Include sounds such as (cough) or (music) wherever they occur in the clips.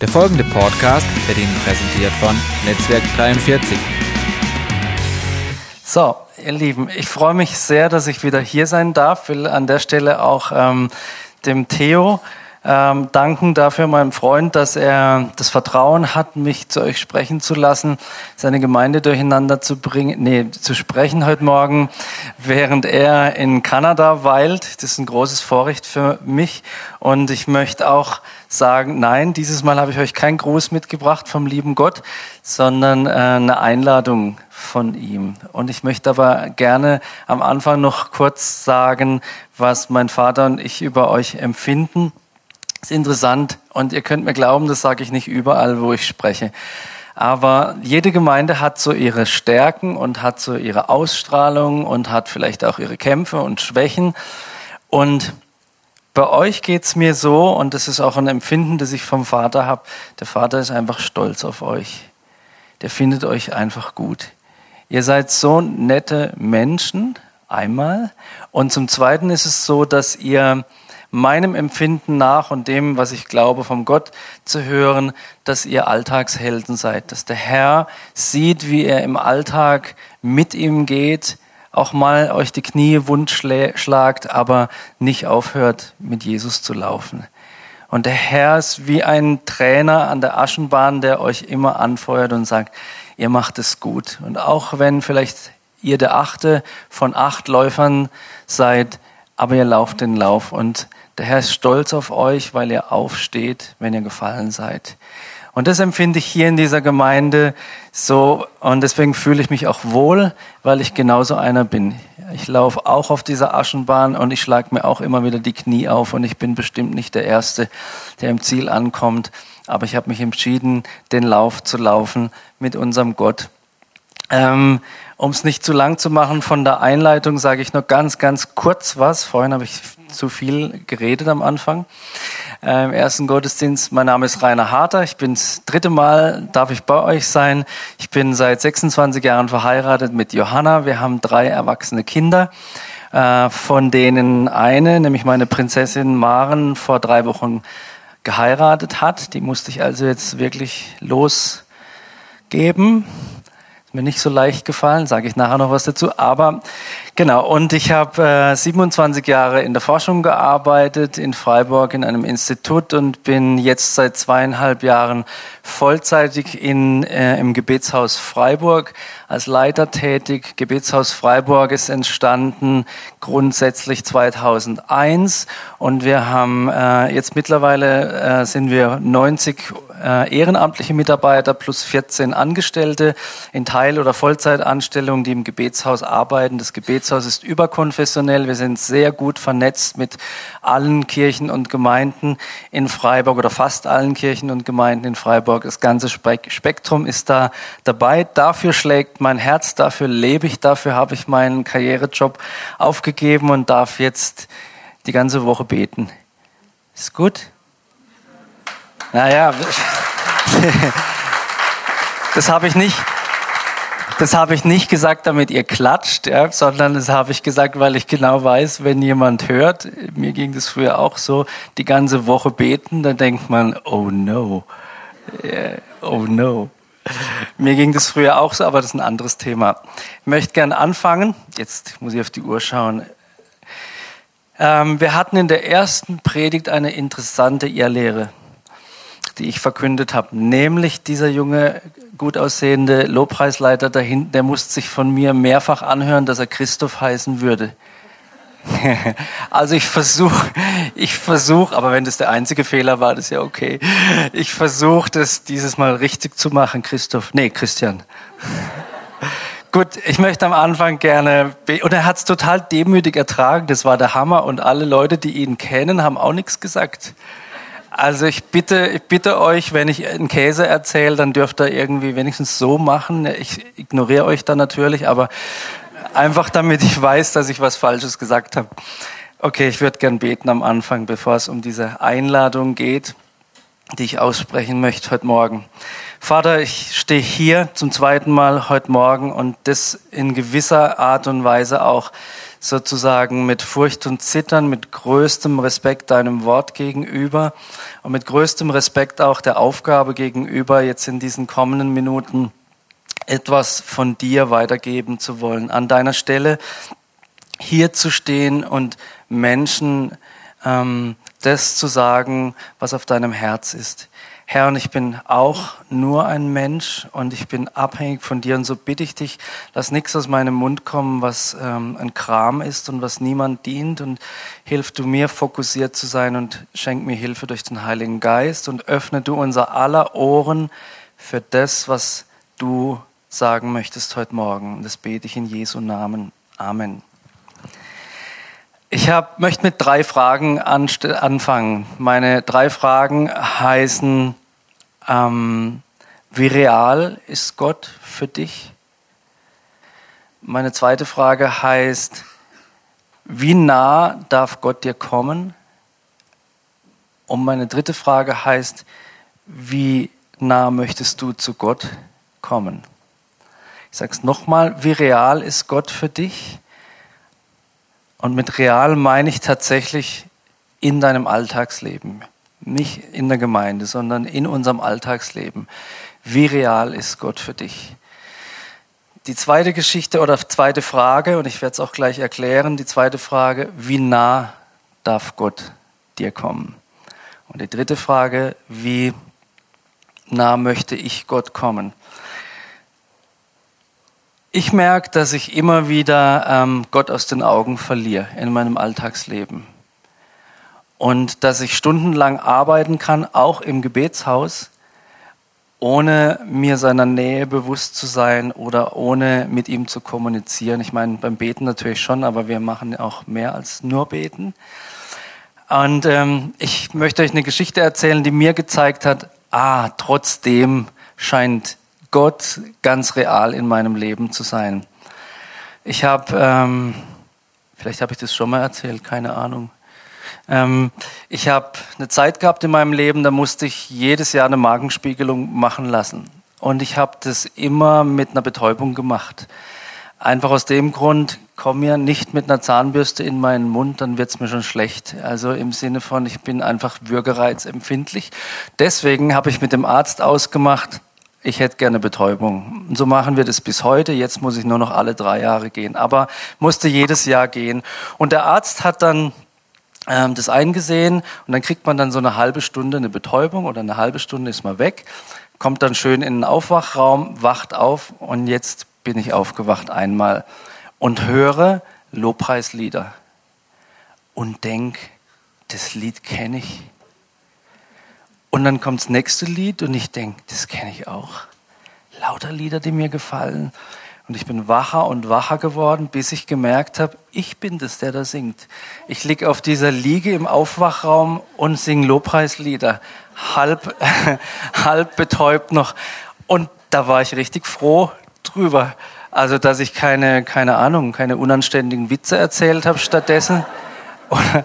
Der folgende Podcast wird Ihnen präsentiert von Netzwerk 43. So, ihr Lieben, ich freue mich sehr, dass ich wieder hier sein darf. Will an der Stelle auch ähm, dem Theo ähm, danken dafür meinem Freund, dass er das Vertrauen hat, mich zu euch sprechen zu lassen, seine Gemeinde durcheinander zu bringen, nee, zu sprechen heute Morgen, während er in Kanada weilt. Das ist ein großes Vorrecht für mich. Und ich möchte auch sagen, nein, dieses Mal habe ich euch kein Gruß mitgebracht vom lieben Gott, sondern äh, eine Einladung von ihm. Und ich möchte aber gerne am Anfang noch kurz sagen, was mein Vater und ich über euch empfinden ist interessant und ihr könnt mir glauben, das sage ich nicht überall, wo ich spreche. Aber jede Gemeinde hat so ihre Stärken und hat so ihre Ausstrahlung und hat vielleicht auch ihre Kämpfe und Schwächen. Und bei euch geht's mir so, und das ist auch ein Empfinden, das ich vom Vater habe, der Vater ist einfach stolz auf euch. Der findet euch einfach gut. Ihr seid so nette Menschen, einmal. Und zum Zweiten ist es so, dass ihr meinem Empfinden nach und dem, was ich glaube, vom Gott zu hören, dass ihr Alltagshelden seid, dass der Herr sieht, wie er im Alltag mit ihm geht, auch mal euch die Knie wund schlagt, aber nicht aufhört, mit Jesus zu laufen. Und der Herr ist wie ein Trainer an der Aschenbahn, der euch immer anfeuert und sagt, ihr macht es gut. Und auch wenn vielleicht ihr der achte von acht Läufern seid, aber ihr lauft den Lauf und der Herr ist stolz auf euch, weil ihr aufsteht, wenn ihr gefallen seid. Und das empfinde ich hier in dieser Gemeinde so und deswegen fühle ich mich auch wohl, weil ich genauso einer bin. Ich laufe auch auf dieser Aschenbahn und ich schlage mir auch immer wieder die Knie auf und ich bin bestimmt nicht der Erste, der im Ziel ankommt. Aber ich habe mich entschieden, den Lauf zu laufen mit unserem Gott. Ähm, um es nicht zu lang zu machen von der Einleitung, sage ich nur ganz, ganz kurz was. Vorhin habe ich zu viel geredet am Anfang. Äh, Im ersten Gottesdienst, mein Name ist Rainer Harter. Ich bin das dritte Mal, darf ich bei euch sein. Ich bin seit 26 Jahren verheiratet mit Johanna. Wir haben drei erwachsene Kinder, äh, von denen eine, nämlich meine Prinzessin Maren, vor drei Wochen geheiratet hat. Die musste ich also jetzt wirklich losgeben mir nicht so leicht gefallen, sage ich nachher noch was dazu. Aber genau, und ich habe äh, 27 Jahre in der Forschung gearbeitet in Freiburg in einem Institut und bin jetzt seit zweieinhalb Jahren vollzeitig in, äh, im Gebetshaus Freiburg als Leiter tätig. Gebetshaus Freiburg ist entstanden grundsätzlich 2001 und wir haben äh, jetzt mittlerweile äh, sind wir 90 äh, ehrenamtliche Mitarbeiter plus 14 Angestellte in Teil- oder Vollzeitanstellungen, die im Gebetshaus arbeiten. Das Gebetshaus ist überkonfessionell. Wir sind sehr gut vernetzt mit allen Kirchen und Gemeinden in Freiburg oder fast allen Kirchen und Gemeinden in Freiburg. Das ganze Spektrum ist da dabei. Dafür schlägt mein Herz, dafür lebe ich, dafür habe ich meinen Karrierejob aufgegeben und darf jetzt die ganze Woche beten. Ist gut? Naja, (laughs) das habe ich nicht. Das habe ich nicht gesagt, damit ihr klatscht, ja, sondern das habe ich gesagt, weil ich genau weiß, wenn jemand hört, mir ging das früher auch so, die ganze Woche beten, dann denkt man, oh no, yeah, oh no. Mir ging das früher auch so, aber das ist ein anderes Thema. Ich möchte gerne anfangen. Jetzt muss ich auf die Uhr schauen. Ähm, wir hatten in der ersten Predigt eine interessante Irrlehre die ich verkündet habe. Nämlich dieser junge, gut aussehende Lobpreisleiter da hinten, der musste sich von mir mehrfach anhören, dass er Christoph heißen würde. (laughs) Also ich versuche, ich versuche, aber wenn das der einzige Fehler war, das ist ja okay. Ich versuche das dieses Mal richtig zu machen, Christoph. Nee, Christian. (laughs) Gut, ich möchte am Anfang gerne, und er hat es total demütig ertragen, das war der Hammer und alle Leute, die ihn kennen, haben auch nichts gesagt. Also ich bitte, ich bitte euch, wenn ich einen Käse erzähle, dann dürft ihr irgendwie wenigstens so machen. Ich ignoriere euch dann natürlich, aber einfach damit ich weiß, dass ich was Falsches gesagt habe. Okay, ich würde gern beten am Anfang, bevor es um diese Einladung geht, die ich aussprechen möchte heute Morgen. Vater, ich stehe hier zum zweiten Mal heute Morgen und das in gewisser Art und Weise auch sozusagen mit Furcht und Zittern, mit größtem Respekt deinem Wort gegenüber und mit größtem Respekt auch der Aufgabe gegenüber, jetzt in diesen kommenden Minuten etwas von dir weitergeben zu wollen. An deiner Stelle hier zu stehen und Menschen ähm, das zu sagen, was auf deinem Herz ist. Herr, und ich bin auch nur ein Mensch und ich bin abhängig von dir. Und so bitte ich dich, lass nichts aus meinem Mund kommen, was ähm, ein Kram ist und was niemand dient. Und hilf du mir, fokussiert zu sein und schenk mir Hilfe durch den Heiligen Geist und öffne du unser aller Ohren für das, was du sagen möchtest heute Morgen. Und das bete ich in Jesu Namen. Amen. Ich hab, möchte mit drei Fragen anfangen. Meine drei Fragen heißen, ähm, wie real ist Gott für dich? Meine zweite Frage heißt, wie nah darf Gott dir kommen? Und meine dritte Frage heißt, wie nah möchtest du zu Gott kommen? Ich sage es nochmal, wie real ist Gott für dich? Und mit real meine ich tatsächlich in deinem Alltagsleben. Nicht in der Gemeinde, sondern in unserem Alltagsleben. Wie real ist Gott für dich? Die zweite Geschichte oder zweite Frage, und ich werde es auch gleich erklären, die zweite Frage, wie nah darf Gott dir kommen? Und die dritte Frage, wie nah möchte ich Gott kommen? Ich merke, dass ich immer wieder ähm, Gott aus den Augen verliere in meinem Alltagsleben. Und dass ich stundenlang arbeiten kann, auch im Gebetshaus, ohne mir seiner Nähe bewusst zu sein oder ohne mit ihm zu kommunizieren. Ich meine, beim Beten natürlich schon, aber wir machen auch mehr als nur beten. Und ähm, ich möchte euch eine Geschichte erzählen, die mir gezeigt hat, ah, trotzdem scheint Gott ganz real in meinem Leben zu sein. Ich habe, ähm, vielleicht habe ich das schon mal erzählt, keine Ahnung. Ähm, ich habe eine Zeit gehabt in meinem Leben, da musste ich jedes Jahr eine Magenspiegelung machen lassen. Und ich habe das immer mit einer Betäubung gemacht. Einfach aus dem Grund, komm mir nicht mit einer Zahnbürste in meinen Mund, dann wird's mir schon schlecht. Also im Sinne von, ich bin einfach würgereizempfindlich. Deswegen habe ich mit dem Arzt ausgemacht, ich hätte gerne Betäubung. Und so machen wir das bis heute. Jetzt muss ich nur noch alle drei Jahre gehen, aber musste jedes Jahr gehen. Und der Arzt hat dann ähm, das eingesehen und dann kriegt man dann so eine halbe Stunde eine Betäubung oder eine halbe Stunde ist man weg, kommt dann schön in den Aufwachraum, wacht auf und jetzt bin ich aufgewacht einmal und höre Lobpreislieder und denk, das Lied kenne ich. Und dann kommt das nächste Lied und ich denke, das kenne ich auch. Lauter Lieder, die mir gefallen. Und ich bin wacher und wacher geworden, bis ich gemerkt habe, ich bin das, der da singt. Ich liege auf dieser Liege im Aufwachraum und singe Lobpreislieder. Halb, (laughs) halb betäubt noch. Und da war ich richtig froh drüber. Also, dass ich keine, keine Ahnung, keine unanständigen Witze erzählt habe stattdessen (laughs) oder,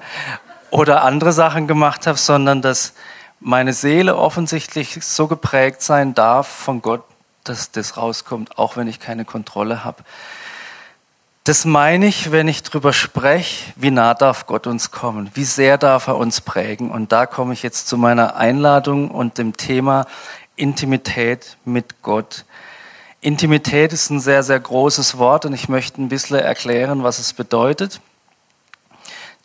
oder andere Sachen gemacht habe, sondern dass, meine Seele offensichtlich so geprägt sein darf von Gott, dass das rauskommt, auch wenn ich keine Kontrolle habe. Das meine ich, wenn ich drüber spreche, wie nah darf Gott uns kommen, wie sehr darf er uns prägen. Und da komme ich jetzt zu meiner Einladung und dem Thema Intimität mit Gott. Intimität ist ein sehr, sehr großes Wort und ich möchte ein bisschen erklären, was es bedeutet.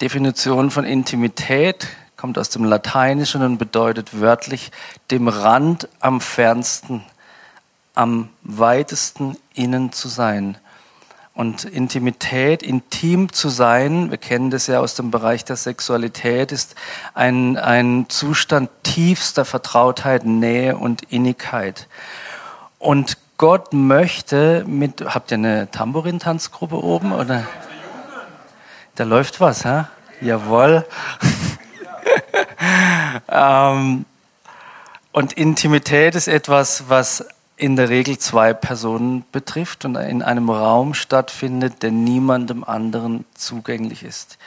Definition von Intimität kommt aus dem Lateinischen und bedeutet wörtlich dem Rand am fernsten, am weitesten innen zu sein. Und Intimität, intim zu sein, wir kennen das ja aus dem Bereich der Sexualität, ist ein, ein Zustand tiefster Vertrautheit, Nähe und Innigkeit. Und Gott möchte mit, habt ihr eine Tambourin-Tanzgruppe oben oder? Da läuft was, ha? Jawohl. Ähm, und Intimität ist etwas, was in der Regel zwei Personen betrifft und in einem Raum stattfindet, der niemandem anderen zugänglich ist.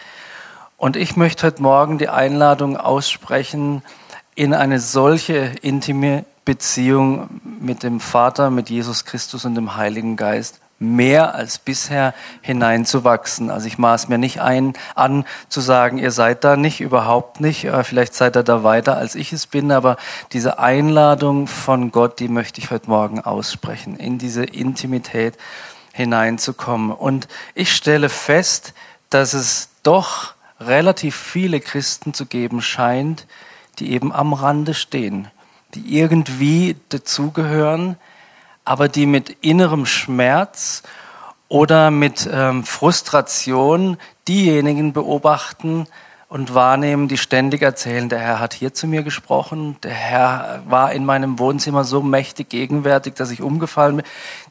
Und ich möchte heute Morgen die Einladung aussprechen, in eine solche intime Beziehung mit dem Vater, mit Jesus Christus und dem Heiligen Geist mehr als bisher hineinzuwachsen. Also ich maß mir nicht ein, an zu sagen, ihr seid da nicht, überhaupt nicht. Äh, vielleicht seid ihr da weiter, als ich es bin, aber diese Einladung von Gott, die möchte ich heute Morgen aussprechen, in diese Intimität hineinzukommen. Und ich stelle fest, dass es doch relativ viele Christen zu geben scheint, die eben am Rande stehen, die irgendwie dazugehören, aber die mit innerem Schmerz oder mit ähm, Frustration diejenigen beobachten und wahrnehmen, die ständig erzählen, der Herr hat hier zu mir gesprochen, der Herr war in meinem Wohnzimmer so mächtig gegenwärtig, dass ich umgefallen bin.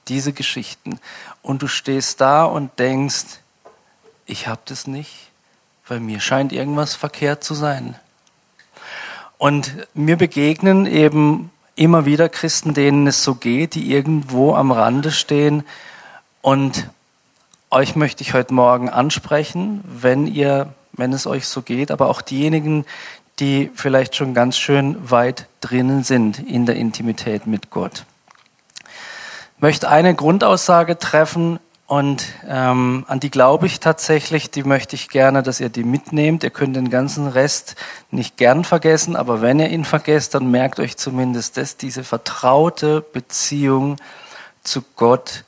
Diese Geschichten. Und du stehst da und denkst, ich habe das nicht, weil mir scheint irgendwas verkehrt zu sein. Und mir begegnen eben immer wieder Christen, denen es so geht, die irgendwo am Rande stehen. Und euch möchte ich heute Morgen ansprechen, wenn ihr, wenn es euch so geht, aber auch diejenigen, die vielleicht schon ganz schön weit drinnen sind in der Intimität mit Gott. Ich möchte eine Grundaussage treffen, und ähm, an die glaube ich tatsächlich, die möchte ich gerne, dass ihr die mitnehmt. Ihr könnt den ganzen Rest nicht gern vergessen, aber wenn ihr ihn vergesst, dann merkt euch zumindest dass diese vertraute Beziehung zu Gott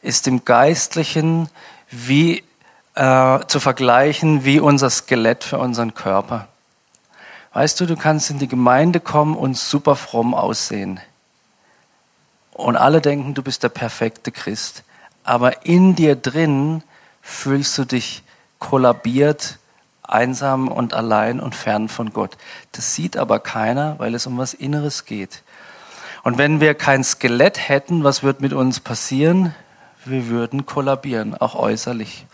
ist im Geistlichen wie äh, zu vergleichen wie unser Skelett für unseren Körper. Weißt du, du kannst in die Gemeinde kommen und super fromm aussehen. Und alle denken, du bist der perfekte Christ aber in dir drin fühlst du dich kollabiert, einsam und allein und fern von Gott. Das sieht aber keiner, weil es um was Inneres geht. Und wenn wir kein Skelett hätten, was wird mit uns passieren? Wir würden kollabieren, auch äußerlich.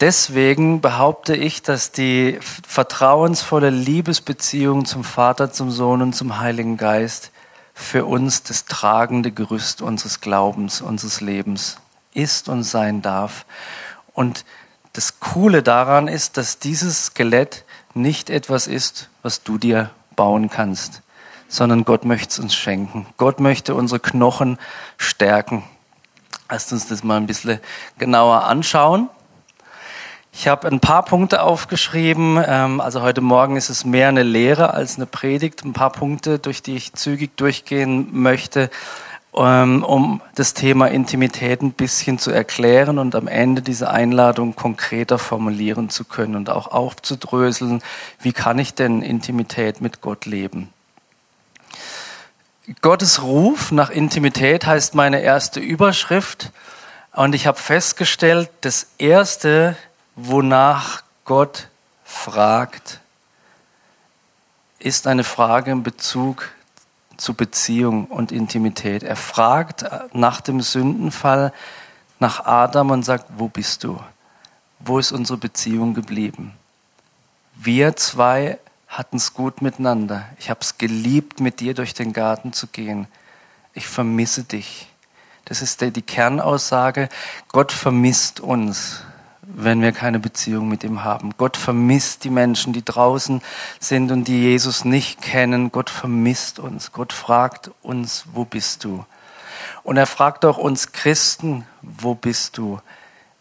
Deswegen behaupte ich, dass die vertrauensvolle Liebesbeziehung zum Vater, zum Sohn und zum Heiligen Geist für uns das tragende Gerüst unseres Glaubens, unseres Lebens ist und sein darf. Und das Coole daran ist, dass dieses Skelett nicht etwas ist, was du dir bauen kannst, sondern Gott möchte es uns schenken. Gott möchte unsere Knochen stärken. Lasst uns das mal ein bisschen genauer anschauen. Ich habe ein paar Punkte aufgeschrieben. Ähm, also heute Morgen ist es mehr eine Lehre als eine Predigt. Ein paar Punkte, durch die ich zügig durchgehen möchte, ähm, um das Thema Intimität ein bisschen zu erklären und am Ende diese Einladung konkreter formulieren zu können und auch aufzudröseln, wie kann ich denn Intimität mit Gott leben. Gottes Ruf nach Intimität heißt meine erste Überschrift. Und ich habe festgestellt, das Erste, wonach Gott fragt, ist eine Frage in Bezug zu Beziehung und Intimität. Er fragt nach dem Sündenfall nach Adam und sagt, wo bist du? Wo ist unsere Beziehung geblieben? Wir zwei hatten es gut miteinander. Ich habe es geliebt, mit dir durch den Garten zu gehen. Ich vermisse dich. Das ist die Kernaussage. Gott vermisst uns wenn wir keine Beziehung mit ihm haben. Gott vermisst die Menschen, die draußen sind und die Jesus nicht kennen. Gott vermisst uns. Gott fragt uns, wo bist du? Und er fragt auch uns Christen, wo bist du?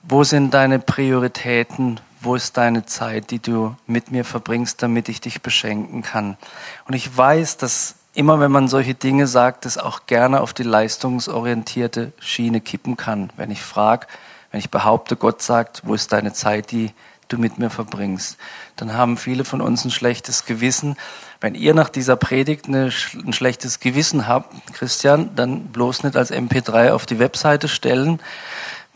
Wo sind deine Prioritäten? Wo ist deine Zeit, die du mit mir verbringst, damit ich dich beschenken kann? Und ich weiß, dass immer wenn man solche Dinge sagt, es auch gerne auf die leistungsorientierte Schiene kippen kann. Wenn ich frage, wenn ich behaupte, Gott sagt, wo ist deine Zeit, die du mit mir verbringst, dann haben viele von uns ein schlechtes Gewissen. Wenn ihr nach dieser Predigt eine, ein schlechtes Gewissen habt, Christian, dann bloß nicht als MP3 auf die Webseite stellen.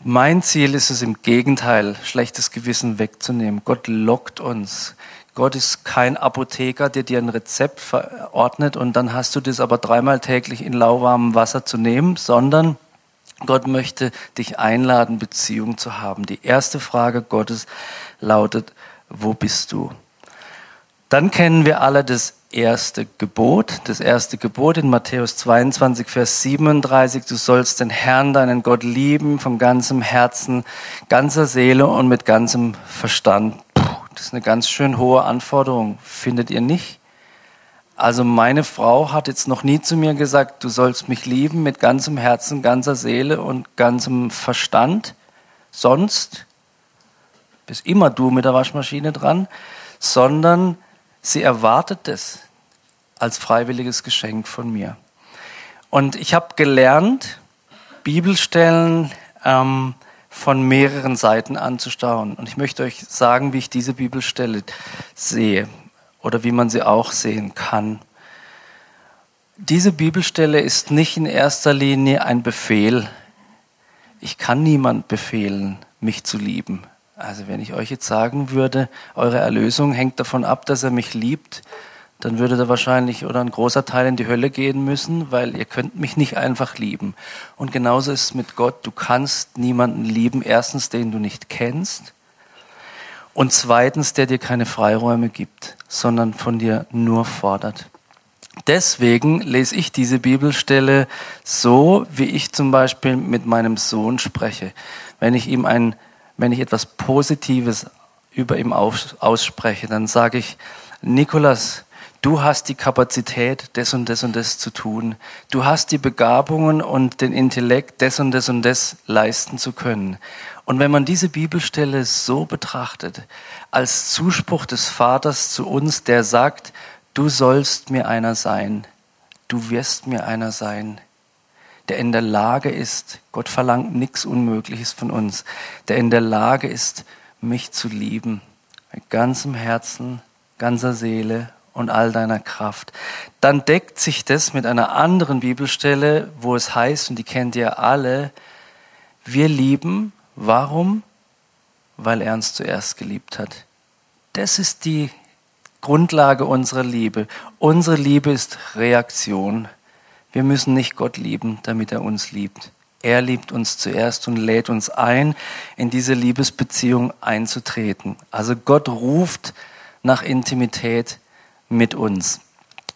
Mein Ziel ist es im Gegenteil, schlechtes Gewissen wegzunehmen. Gott lockt uns. Gott ist kein Apotheker, der dir ein Rezept verordnet und dann hast du das aber dreimal täglich in lauwarmem Wasser zu nehmen, sondern Gott möchte dich einladen, Beziehung zu haben. Die erste Frage Gottes lautet, wo bist du? Dann kennen wir alle das erste Gebot. Das erste Gebot in Matthäus 22, Vers 37. Du sollst den Herrn, deinen Gott lieben von ganzem Herzen, ganzer Seele und mit ganzem Verstand. Puh, das ist eine ganz schön hohe Anforderung, findet ihr nicht? Also meine Frau hat jetzt noch nie zu mir gesagt, du sollst mich lieben mit ganzem Herzen, ganzer Seele und ganzem Verstand. Sonst bist immer du mit der Waschmaschine dran, sondern sie erwartet es als freiwilliges Geschenk von mir. Und ich habe gelernt, Bibelstellen ähm, von mehreren Seiten anzustauen. Und ich möchte euch sagen, wie ich diese Bibelstelle sehe oder wie man sie auch sehen kann. Diese Bibelstelle ist nicht in erster Linie ein Befehl. Ich kann niemand befehlen, mich zu lieben. Also wenn ich euch jetzt sagen würde, eure Erlösung hängt davon ab, dass er mich liebt, dann würde da wahrscheinlich oder ein großer Teil in die Hölle gehen müssen, weil ihr könnt mich nicht einfach lieben. Und genauso ist es mit Gott. Du kannst niemanden lieben, erstens, den du nicht kennst und zweitens, der dir keine Freiräume gibt, sondern von dir nur fordert. Deswegen lese ich diese Bibelstelle so, wie ich zum Beispiel mit meinem Sohn spreche. Wenn ich ihm ein, wenn ich etwas Positives über ihm ausspreche, dann sage ich, Nikolas, Du hast die Kapazität, das und das und das zu tun. Du hast die Begabungen und den Intellekt, das und das und das leisten zu können. Und wenn man diese Bibelstelle so betrachtet, als Zuspruch des Vaters zu uns, der sagt, du sollst mir einer sein, du wirst mir einer sein, der in der Lage ist, Gott verlangt nichts Unmögliches von uns, der in der Lage ist, mich zu lieben, mit ganzem Herzen, ganzer Seele und all deiner Kraft. Dann deckt sich das mit einer anderen Bibelstelle, wo es heißt, und die kennt ihr alle, wir lieben, warum? Weil er uns zuerst geliebt hat. Das ist die Grundlage unserer Liebe. Unsere Liebe ist Reaktion. Wir müssen nicht Gott lieben, damit er uns liebt. Er liebt uns zuerst und lädt uns ein, in diese Liebesbeziehung einzutreten. Also Gott ruft nach Intimität mit uns.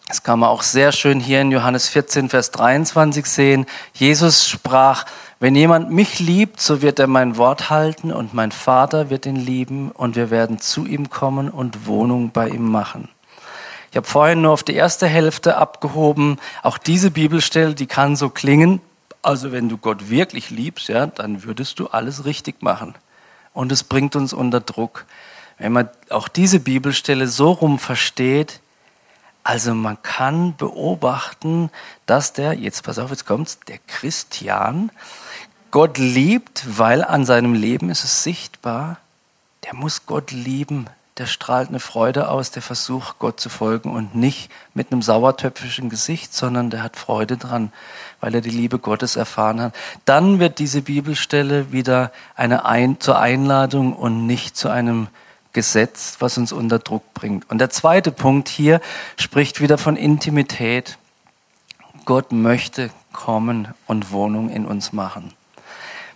Das kann man auch sehr schön hier in Johannes 14, Vers 23 sehen. Jesus sprach, wenn jemand mich liebt, so wird er mein Wort halten und mein Vater wird ihn lieben und wir werden zu ihm kommen und Wohnung bei ihm machen. Ich habe vorhin nur auf die erste Hälfte abgehoben. Auch diese Bibelstelle, die kann so klingen. Also wenn du Gott wirklich liebst, ja, dann würdest du alles richtig machen. Und es bringt uns unter Druck. Wenn man auch diese Bibelstelle so rum versteht, also man kann beobachten, dass der, jetzt pass auf, jetzt kommt's, der Christian Gott liebt, weil an seinem Leben ist es sichtbar, der muss Gott lieben, der strahlt eine Freude aus, der versucht Gott zu folgen und nicht mit einem sauertöpfischen Gesicht, sondern der hat Freude dran, weil er die Liebe Gottes erfahren hat. Dann wird diese Bibelstelle wieder eine Ein zur Einladung und nicht zu einem Gesetz, was uns unter Druck bringt. Und der zweite Punkt hier spricht wieder von Intimität. Gott möchte kommen und Wohnung in uns machen.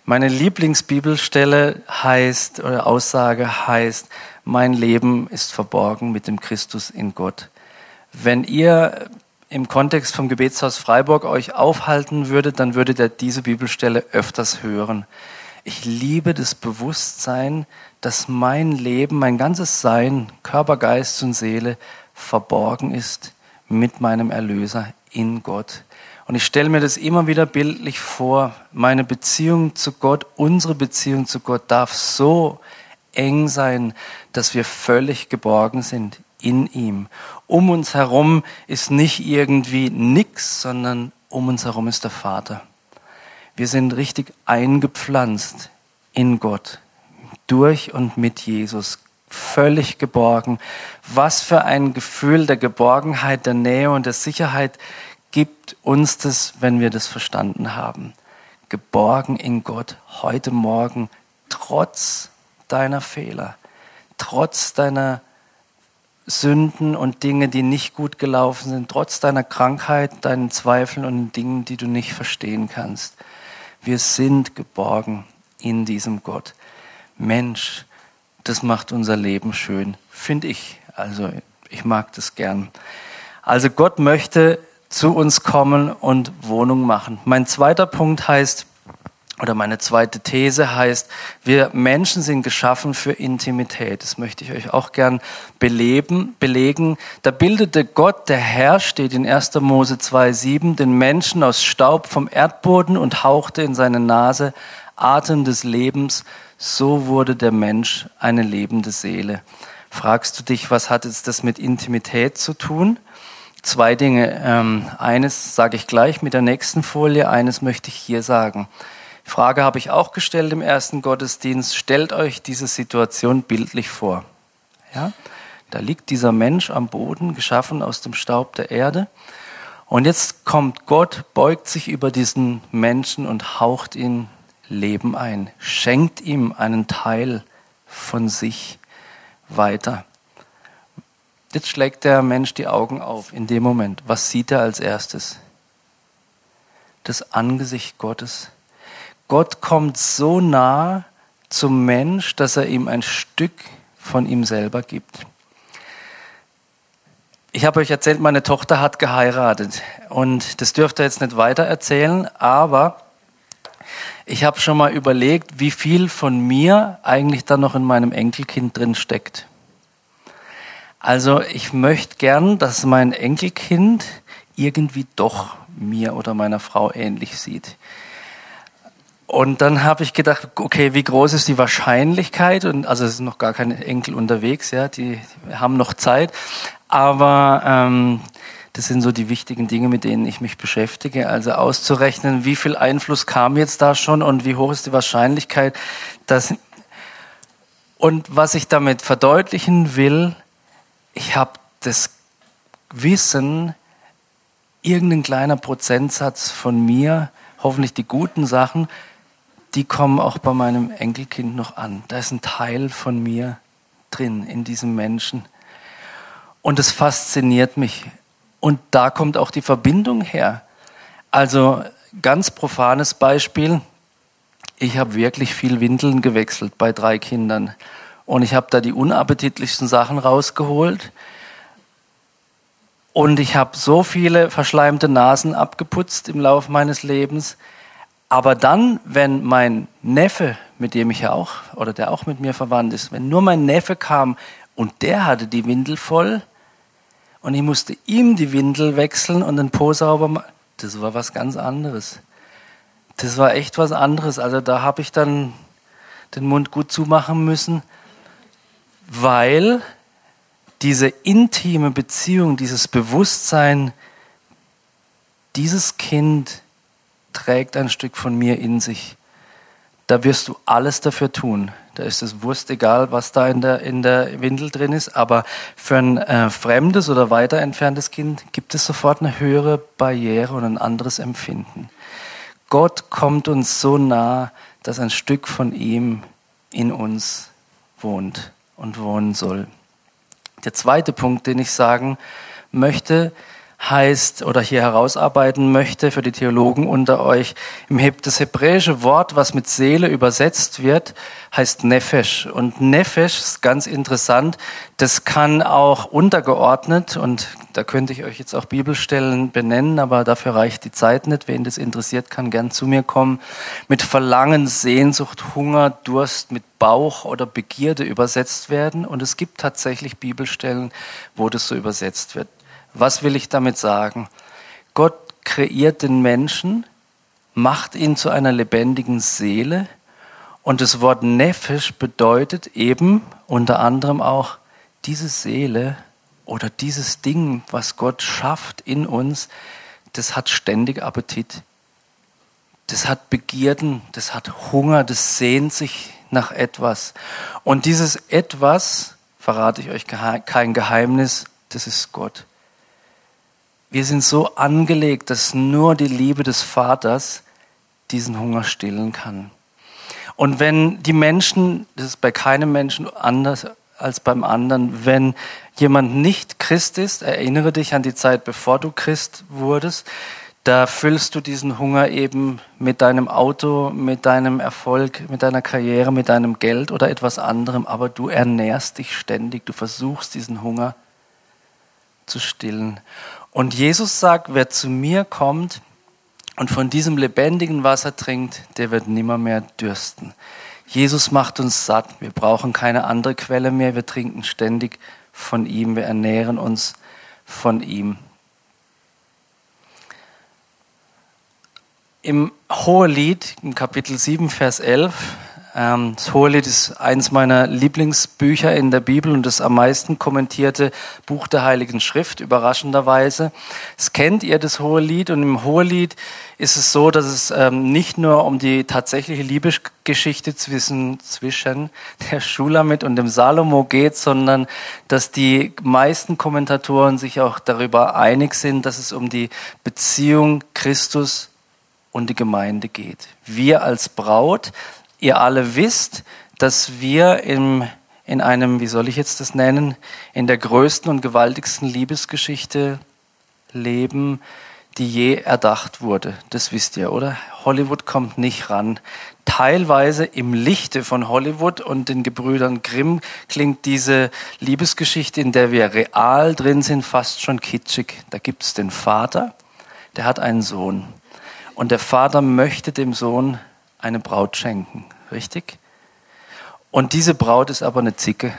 Meine Lieblingsbibelstelle heißt, oder Aussage heißt, mein Leben ist verborgen mit dem Christus in Gott. Wenn ihr im Kontext vom Gebetshaus Freiburg euch aufhalten würdet, dann würdet ihr diese Bibelstelle öfters hören. Ich liebe das Bewusstsein, dass mein Leben, mein ganzes Sein, Körper, Geist und Seele verborgen ist mit meinem Erlöser in Gott. Und ich stelle mir das immer wieder bildlich vor. Meine Beziehung zu Gott, unsere Beziehung zu Gott darf so eng sein, dass wir völlig geborgen sind in ihm. Um uns herum ist nicht irgendwie nix, sondern um uns herum ist der Vater. Wir sind richtig eingepflanzt in Gott, durch und mit Jesus, völlig geborgen. Was für ein Gefühl der Geborgenheit, der Nähe und der Sicherheit gibt uns das, wenn wir das verstanden haben. Geborgen in Gott heute Morgen, trotz deiner Fehler, trotz deiner Sünden und Dinge, die nicht gut gelaufen sind, trotz deiner Krankheit, deinen Zweifeln und Dingen, die du nicht verstehen kannst. Wir sind geborgen in diesem Gott. Mensch, das macht unser Leben schön, finde ich. Also ich mag das gern. Also Gott möchte zu uns kommen und Wohnung machen. Mein zweiter Punkt heißt, oder meine zweite These heißt, wir Menschen sind geschaffen für Intimität. Das möchte ich euch auch gern beleben, belegen. Da bildete Gott, der Herr, steht in 1. Mose 2,7, den Menschen aus Staub vom Erdboden und hauchte in seine Nase Atem des Lebens. So wurde der Mensch eine lebende Seele. Fragst du dich, was hat jetzt das mit Intimität zu tun? Zwei Dinge. Ähm, eines sage ich gleich mit der nächsten Folie, eines möchte ich hier sagen. Frage habe ich auch gestellt im ersten Gottesdienst. Stellt euch diese Situation bildlich vor. Ja? Da liegt dieser Mensch am Boden, geschaffen aus dem Staub der Erde. Und jetzt kommt Gott, beugt sich über diesen Menschen und haucht ihn Leben ein, schenkt ihm einen Teil von sich weiter. Jetzt schlägt der Mensch die Augen auf in dem Moment. Was sieht er als erstes? Das Angesicht Gottes. Gott kommt so nah zum Mensch, dass er ihm ein Stück von ihm selber gibt. Ich habe euch erzählt, meine Tochter hat geheiratet und das dürft ihr jetzt nicht weiter erzählen, aber ich habe schon mal überlegt, wie viel von mir eigentlich da noch in meinem Enkelkind drin steckt. Also ich möchte gern, dass mein Enkelkind irgendwie doch mir oder meiner Frau ähnlich sieht. Und dann habe ich gedacht, okay, wie groß ist die Wahrscheinlichkeit? Und also es sind noch gar keine Enkel unterwegs, ja, die haben noch Zeit. Aber ähm, das sind so die wichtigen Dinge, mit denen ich mich beschäftige. Also auszurechnen, wie viel Einfluss kam jetzt da schon und wie hoch ist die Wahrscheinlichkeit, dass. Und was ich damit verdeutlichen will, ich habe das Wissen, irgendein kleiner Prozentsatz von mir, hoffentlich die guten Sachen, die kommen auch bei meinem Enkelkind noch an. Da ist ein Teil von mir drin in diesem Menschen. Und es fasziniert mich. Und da kommt auch die Verbindung her. Also ganz profanes Beispiel. Ich habe wirklich viel Windeln gewechselt bei drei Kindern. Und ich habe da die unappetitlichsten Sachen rausgeholt. Und ich habe so viele verschleimte Nasen abgeputzt im Laufe meines Lebens. Aber dann, wenn mein Neffe, mit dem ich ja auch, oder der auch mit mir verwandt ist, wenn nur mein Neffe kam und der hatte die Windel voll und ich musste ihm die Windel wechseln und den Po sauber machen, das war was ganz anderes. Das war echt was anderes. Also da habe ich dann den Mund gut zumachen müssen, weil diese intime Beziehung, dieses Bewusstsein, dieses Kind trägt ein Stück von mir in sich. Da wirst du alles dafür tun. Da ist es Wurst egal, was da in der, in der Windel drin ist. Aber für ein äh, fremdes oder weiter entferntes Kind gibt es sofort eine höhere Barriere und ein anderes Empfinden. Gott kommt uns so nah, dass ein Stück von ihm in uns wohnt und wohnen soll. Der zweite Punkt, den ich sagen möchte, heißt oder hier herausarbeiten möchte für die Theologen unter euch. Das hebräische Wort, was mit Seele übersetzt wird, heißt Nefesh. Und Nefesh ist ganz interessant. Das kann auch untergeordnet und da könnte ich euch jetzt auch Bibelstellen benennen, aber dafür reicht die Zeit nicht. Wen das interessiert, kann gern zu mir kommen. Mit Verlangen, Sehnsucht, Hunger, Durst, mit Bauch oder Begierde übersetzt werden. Und es gibt tatsächlich Bibelstellen, wo das so übersetzt wird. Was will ich damit sagen? Gott kreiert den Menschen, macht ihn zu einer lebendigen Seele und das Wort Nephisch bedeutet eben unter anderem auch diese Seele oder dieses Ding, was Gott schafft in uns, das hat ständig Appetit. Das hat Begierden, das hat Hunger, das sehnt sich nach etwas. Und dieses etwas, verrate ich euch kein Geheimnis, das ist Gott. Wir sind so angelegt, dass nur die Liebe des Vaters diesen Hunger stillen kann. Und wenn die Menschen, das ist bei keinem Menschen anders als beim anderen, wenn jemand nicht Christ ist, erinnere dich an die Zeit, bevor du Christ wurdest, da füllst du diesen Hunger eben mit deinem Auto, mit deinem Erfolg, mit deiner Karriere, mit deinem Geld oder etwas anderem, aber du ernährst dich ständig, du versuchst diesen Hunger zu stillen. Und Jesus sagt, wer zu mir kommt und von diesem lebendigen Wasser trinkt, der wird nimmer mehr dürsten. Jesus macht uns satt. Wir brauchen keine andere Quelle mehr. Wir trinken ständig von ihm. Wir ernähren uns von ihm. Im Hohelied, im Kapitel 7, Vers 11, ähm, das Hohelied ist eines meiner Lieblingsbücher in der Bibel und das am meisten kommentierte Buch der Heiligen Schrift, überraschenderweise. Es kennt ihr das Hohelied und im Hohelied ist es so, dass es ähm, nicht nur um die tatsächliche Liebesgeschichte zwischen, zwischen der Schulamit und dem Salomo geht, sondern dass die meisten Kommentatoren sich auch darüber einig sind, dass es um die Beziehung Christus und die Gemeinde geht. Wir als Braut, ihr alle wisst, dass wir im, in einem, wie soll ich jetzt das nennen, in der größten und gewaltigsten Liebesgeschichte leben, die je erdacht wurde. Das wisst ihr, oder? Hollywood kommt nicht ran. Teilweise im Lichte von Hollywood und den Gebrüdern Grimm klingt diese Liebesgeschichte, in der wir real drin sind, fast schon kitschig. Da gibt es den Vater, der hat einen Sohn. Und der Vater möchte dem Sohn eine Braut schenken, richtig? Und diese Braut ist aber eine Zicke.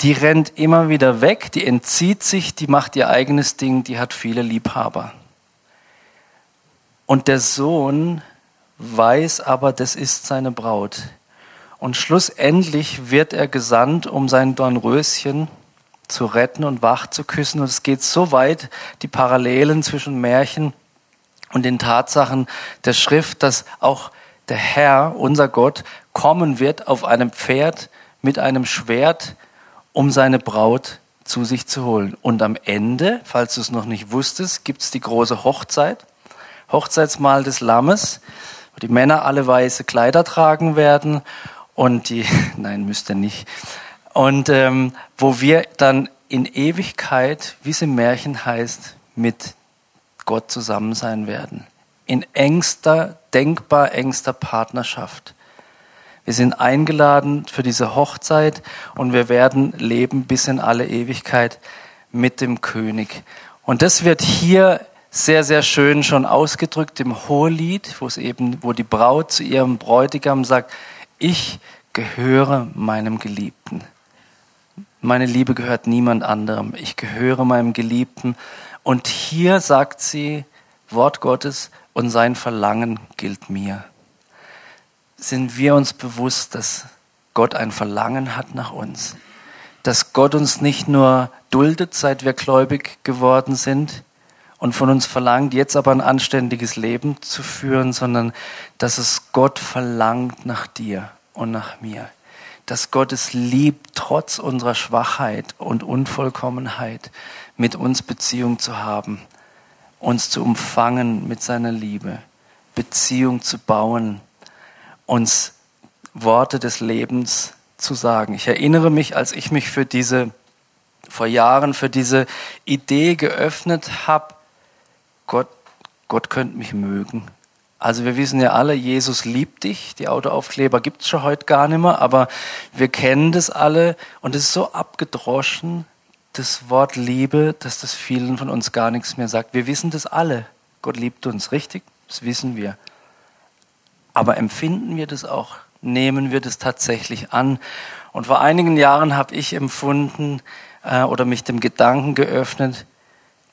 Die rennt immer wieder weg, die entzieht sich, die macht ihr eigenes Ding, die hat viele Liebhaber. Und der Sohn weiß aber, das ist seine Braut. Und schlussendlich wird er gesandt, um sein Dornröschen zu retten und wach zu küssen. Und es geht so weit, die Parallelen zwischen Märchen und den Tatsachen der Schrift, dass auch der Herr, unser Gott, kommen wird auf einem Pferd mit einem Schwert, um seine Braut zu sich zu holen. Und am Ende, falls du es noch nicht wusstest, gibt es die große Hochzeit, Hochzeitsmahl des Lammes, wo die Männer alle weiße Kleider tragen werden und die, (laughs) nein, müsste nicht, und ähm, wo wir dann in Ewigkeit, wie es im Märchen heißt, mit Gott zusammen sein werden. In engster, denkbar engster Partnerschaft. Wir sind eingeladen für diese Hochzeit und wir werden leben bis in alle Ewigkeit mit dem König. Und das wird hier sehr, sehr schön schon ausgedrückt im Hohelied, wo es eben, wo die Braut zu ihrem Bräutigam sagt, ich gehöre meinem Geliebten. Meine Liebe gehört niemand anderem. Ich gehöre meinem Geliebten und hier sagt sie, Wort Gottes, und sein Verlangen gilt mir. Sind wir uns bewusst, dass Gott ein Verlangen hat nach uns? Dass Gott uns nicht nur duldet, seit wir gläubig geworden sind und von uns verlangt, jetzt aber ein anständiges Leben zu führen, sondern dass es Gott verlangt nach dir und nach mir. Dass Gott es liebt, trotz unserer Schwachheit und Unvollkommenheit mit uns Beziehung zu haben, uns zu umfangen mit seiner Liebe, Beziehung zu bauen, uns Worte des Lebens zu sagen. Ich erinnere mich, als ich mich für diese, vor Jahren für diese Idee geöffnet habe, Gott, Gott könnte mich mögen. Also wir wissen ja alle, Jesus liebt dich. Die Autoaufkleber gibt es schon heute gar nicht mehr, aber wir kennen das alle und es ist so abgedroschen, das Wort Liebe, dass das vielen von uns gar nichts mehr sagt. Wir wissen das alle. Gott liebt uns, richtig? Das wissen wir. Aber empfinden wir das auch? Nehmen wir das tatsächlich an? Und vor einigen Jahren habe ich empfunden äh, oder mich dem Gedanken geöffnet,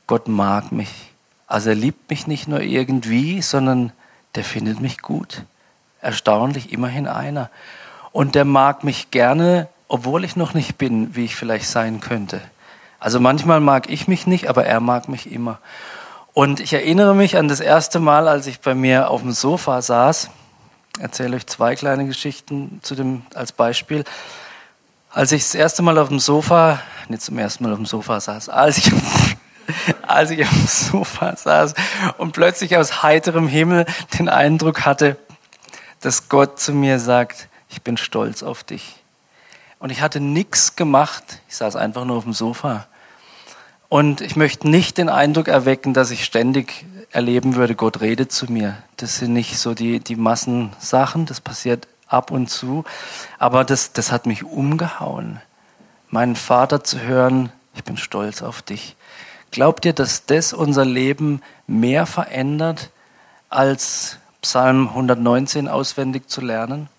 Gott mag mich. Also er liebt mich nicht nur irgendwie, sondern der findet mich gut. Erstaunlich, immerhin einer. Und der mag mich gerne, obwohl ich noch nicht bin, wie ich vielleicht sein könnte. Also manchmal mag ich mich nicht, aber er mag mich immer. Und ich erinnere mich an das erste Mal, als ich bei mir auf dem Sofa saß. Erzähle euch zwei kleine Geschichten zu dem als Beispiel. Als ich das erste Mal auf dem Sofa, nicht zum ersten Mal auf dem Sofa saß, als ich, (laughs) als ich auf dem Sofa saß und plötzlich aus heiterem Himmel den Eindruck hatte, dass Gott zu mir sagt, ich bin stolz auf dich. Und ich hatte nichts gemacht. Ich saß einfach nur auf dem Sofa. Und ich möchte nicht den Eindruck erwecken, dass ich ständig erleben würde, Gott redet zu mir. Das sind nicht so die, die Massensachen, das passiert ab und zu. Aber das, das hat mich umgehauen. Meinen Vater zu hören, ich bin stolz auf dich. Glaubt ihr, dass das unser Leben mehr verändert, als Psalm 119 auswendig zu lernen?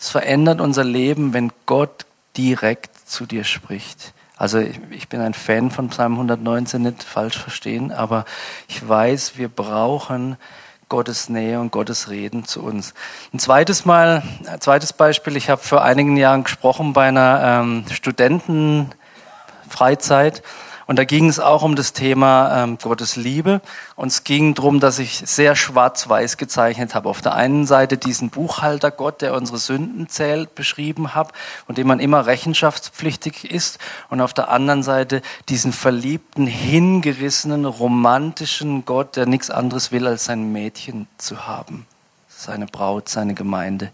Es verändert unser Leben, wenn Gott direkt zu dir spricht. Also ich bin ein Fan von Psalm 119, nicht falsch verstehen, aber ich weiß, wir brauchen Gottes Nähe und Gottes Reden zu uns. Ein zweites Mal, ein zweites Beispiel, ich habe vor einigen Jahren gesprochen bei einer ähm, Studentenfreizeit und da ging es auch um das Thema ähm, Gottes Liebe. Und es ging darum, dass ich sehr schwarz-weiß gezeichnet habe. Auf der einen Seite diesen Buchhalter Gott, der unsere Sünden zählt, beschrieben habe und dem man immer rechenschaftspflichtig ist. Und auf der anderen Seite diesen verliebten, hingerissenen, romantischen Gott, der nichts anderes will, als sein Mädchen zu haben. Seine Braut, seine Gemeinde.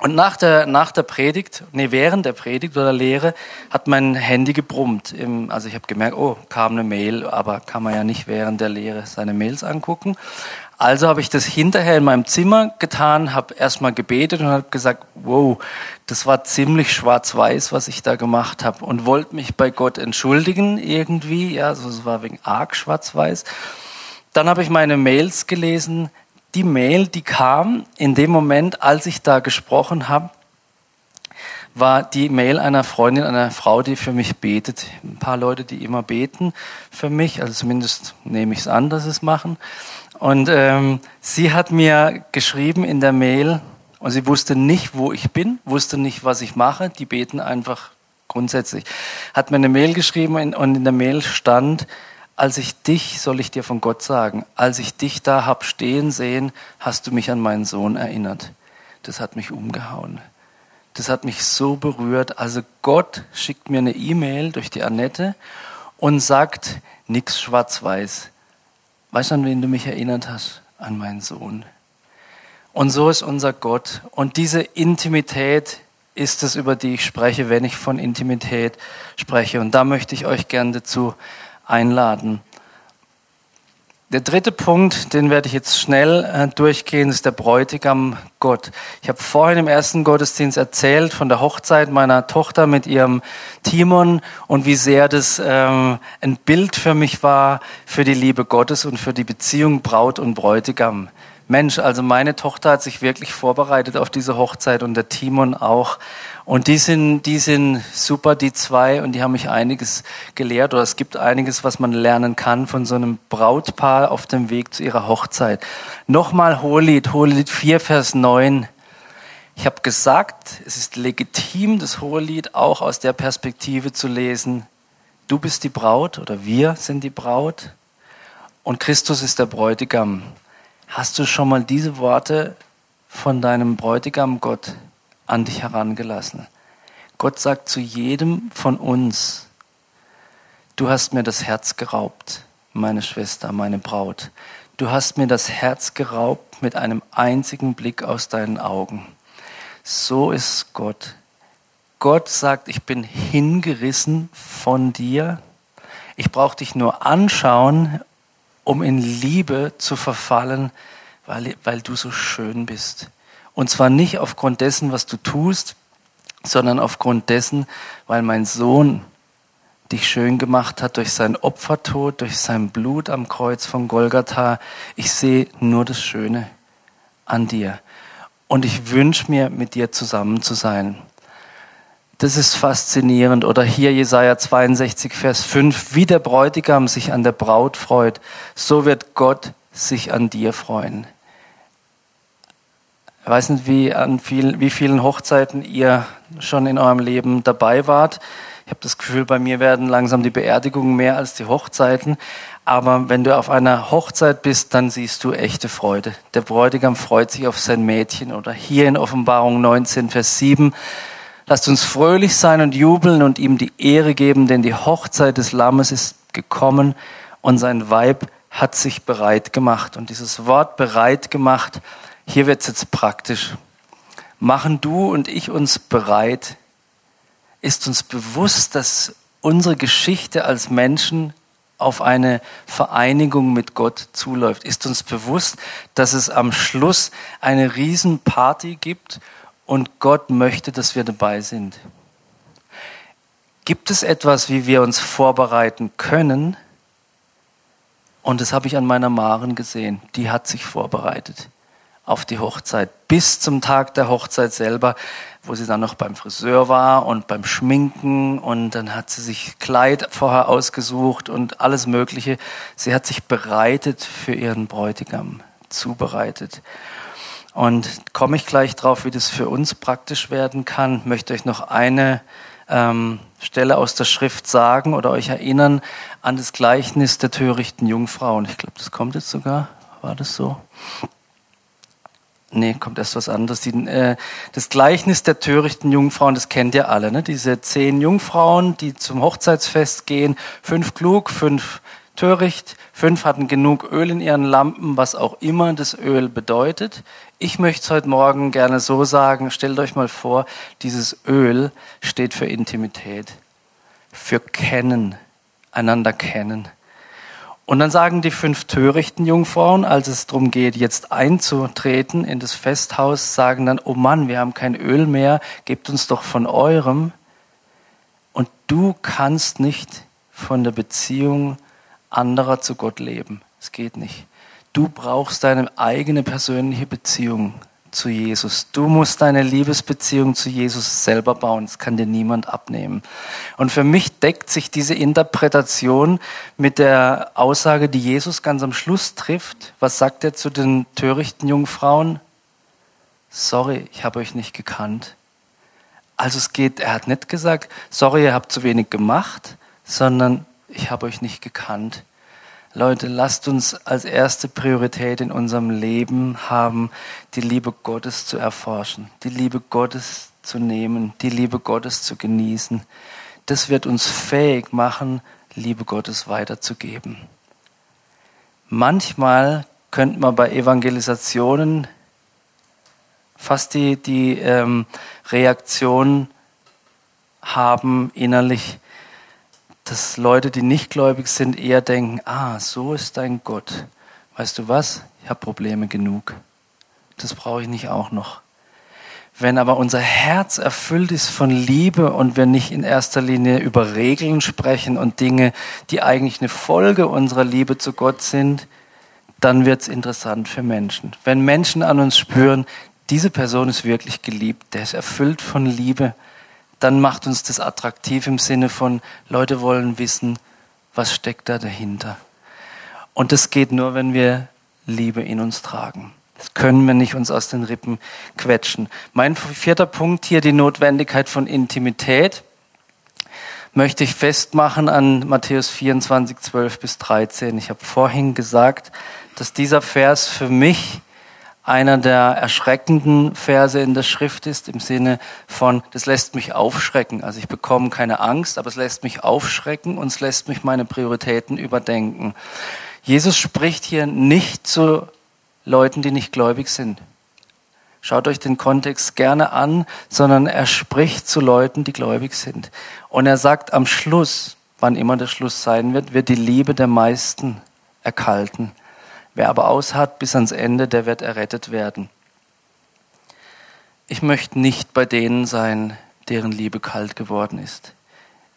Und nach der, nach der Predigt, nee, während der Predigt oder Lehre, hat mein Handy gebrummt. Im, also ich habe gemerkt, oh, kam eine Mail, aber kann man ja nicht während der Lehre seine Mails angucken. Also habe ich das hinterher in meinem Zimmer getan, habe erstmal gebetet und habe gesagt, wow, das war ziemlich schwarz-weiß, was ich da gemacht habe und wollte mich bei Gott entschuldigen irgendwie, ja, also es war wegen arg schwarz-weiß. Dann habe ich meine Mails gelesen, die Mail, die kam in dem Moment, als ich da gesprochen habe, war die Mail einer Freundin, einer Frau, die für mich betet. Ein paar Leute, die immer beten für mich, also zumindest nehme ich es an, dass sie es machen. Und ähm, sie hat mir geschrieben in der Mail, und sie wusste nicht, wo ich bin, wusste nicht, was ich mache. Die beten einfach grundsätzlich. Hat mir eine Mail geschrieben und in der Mail stand, als ich dich, soll ich dir von Gott sagen, als ich dich da hab stehen sehen, hast du mich an meinen Sohn erinnert. Das hat mich umgehauen. Das hat mich so berührt. Also Gott schickt mir eine E-Mail durch die Annette und sagt, nix schwarz-weiß. Weißt du, an wen du mich erinnert hast? An meinen Sohn. Und so ist unser Gott. Und diese Intimität ist es, über die ich spreche, wenn ich von Intimität spreche. Und da möchte ich euch gerne dazu einladen. Der dritte Punkt, den werde ich jetzt schnell äh, durchgehen, ist der Bräutigam Gott. Ich habe vorhin im ersten Gottesdienst erzählt von der Hochzeit meiner Tochter mit ihrem Timon und wie sehr das ähm, ein Bild für mich war für die Liebe Gottes und für die Beziehung Braut und Bräutigam. Mensch, also meine Tochter hat sich wirklich vorbereitet auf diese Hochzeit und der Timon auch. Und die sind, die sind super, die zwei, und die haben mich einiges gelehrt, oder es gibt einiges, was man lernen kann von so einem Brautpaar auf dem Weg zu ihrer Hochzeit. Nochmal Hohelied, Hohelied 4, Vers 9. Ich habe gesagt, es ist legitim, das Hohelied auch aus der Perspektive zu lesen. Du bist die Braut oder wir sind die Braut und Christus ist der Bräutigam. Hast du schon mal diese Worte von deinem Bräutigam Gott an dich herangelassen? Gott sagt zu jedem von uns, du hast mir das Herz geraubt, meine Schwester, meine Braut. Du hast mir das Herz geraubt mit einem einzigen Blick aus deinen Augen. So ist Gott. Gott sagt, ich bin hingerissen von dir. Ich brauche dich nur anschauen um in Liebe zu verfallen, weil, weil du so schön bist. Und zwar nicht aufgrund dessen, was du tust, sondern aufgrund dessen, weil mein Sohn dich schön gemacht hat durch sein Opfertod, durch sein Blut am Kreuz von Golgatha. Ich sehe nur das Schöne an dir. Und ich wünsche mir, mit dir zusammen zu sein. Das ist faszinierend. Oder hier Jesaja 62, Vers 5. Wie der Bräutigam sich an der Braut freut, so wird Gott sich an dir freuen. Ich weiß nicht, wie, an viel, wie vielen Hochzeiten ihr schon in eurem Leben dabei wart. Ich habe das Gefühl, bei mir werden langsam die Beerdigungen mehr als die Hochzeiten. Aber wenn du auf einer Hochzeit bist, dann siehst du echte Freude. Der Bräutigam freut sich auf sein Mädchen. Oder hier in Offenbarung 19, Vers 7. Lasst uns fröhlich sein und jubeln und ihm die Ehre geben, denn die Hochzeit des Lammes ist gekommen und sein Weib hat sich bereit gemacht. Und dieses Wort bereit gemacht, hier wird es jetzt praktisch. Machen du und ich uns bereit? Ist uns bewusst, dass unsere Geschichte als Menschen auf eine Vereinigung mit Gott zuläuft? Ist uns bewusst, dass es am Schluss eine Riesenparty gibt und Gott möchte, dass wir dabei sind. Gibt es etwas, wie wir uns vorbereiten können? Und das habe ich an meiner Maren gesehen. Die hat sich vorbereitet auf die Hochzeit. Bis zum Tag der Hochzeit selber, wo sie dann noch beim Friseur war und beim Schminken und dann hat sie sich Kleid vorher ausgesucht und alles Mögliche. Sie hat sich bereitet für ihren Bräutigam, zubereitet. Und komme ich gleich drauf, wie das für uns praktisch werden kann, möchte euch noch eine ähm, Stelle aus der Schrift sagen oder euch erinnern an das Gleichnis der törichten Jungfrau. Und ich glaube, das kommt jetzt sogar. War das so? Nee, kommt erst was anderes. Die, äh, das Gleichnis der törichten Jungfrauen, das kennt ihr alle. Ne? Diese zehn Jungfrauen, die zum Hochzeitsfest gehen, fünf klug, fünf töricht, fünf hatten genug Öl in ihren Lampen, was auch immer das Öl bedeutet. Ich möchte es heute Morgen gerne so sagen, stellt euch mal vor, dieses Öl steht für Intimität, für Kennen, einander kennen. Und dann sagen die fünf törichten Jungfrauen, als es darum geht, jetzt einzutreten in das Festhaus, sagen dann, oh Mann, wir haben kein Öl mehr, gebt uns doch von eurem. Und du kannst nicht von der Beziehung anderer zu Gott leben. Es geht nicht. Du brauchst deine eigene persönliche Beziehung zu Jesus. Du musst deine Liebesbeziehung zu Jesus selber bauen. Das kann dir niemand abnehmen. Und für mich deckt sich diese Interpretation mit der Aussage, die Jesus ganz am Schluss trifft. Was sagt er zu den törichten Jungfrauen? Sorry, ich habe euch nicht gekannt. Also es geht, er hat nicht gesagt, sorry, ihr habt zu wenig gemacht, sondern ich habe euch nicht gekannt. Leute, lasst uns als erste Priorität in unserem Leben haben, die Liebe Gottes zu erforschen, die Liebe Gottes zu nehmen, die Liebe Gottes zu genießen. Das wird uns fähig machen, Liebe Gottes weiterzugeben. Manchmal könnte man bei Evangelisationen fast die, die ähm, Reaktion haben innerlich, dass Leute, die nicht gläubig sind, eher denken, ah, so ist dein Gott. Weißt du was? Ich habe Probleme genug. Das brauche ich nicht auch noch. Wenn aber unser Herz erfüllt ist von Liebe und wir nicht in erster Linie über Regeln sprechen und Dinge, die eigentlich eine Folge unserer Liebe zu Gott sind, dann wird es interessant für Menschen. Wenn Menschen an uns spüren, diese Person ist wirklich geliebt, der ist erfüllt von Liebe, dann macht uns das attraktiv im Sinne von, Leute wollen wissen, was steckt da dahinter. Und das geht nur, wenn wir Liebe in uns tragen. Das können wir nicht uns aus den Rippen quetschen. Mein vierter Punkt hier, die Notwendigkeit von Intimität, möchte ich festmachen an Matthäus 24, 12 bis 13. Ich habe vorhin gesagt, dass dieser Vers für mich einer der erschreckenden Verse in der Schrift ist, im Sinne von, das lässt mich aufschrecken. Also ich bekomme keine Angst, aber es lässt mich aufschrecken und es lässt mich meine Prioritäten überdenken. Jesus spricht hier nicht zu Leuten, die nicht gläubig sind. Schaut euch den Kontext gerne an, sondern er spricht zu Leuten, die gläubig sind. Und er sagt am Schluss, wann immer der Schluss sein wird, wird die Liebe der meisten erkalten. Wer aber aushat bis ans Ende, der wird errettet werden. Ich möchte nicht bei denen sein, deren Liebe kalt geworden ist.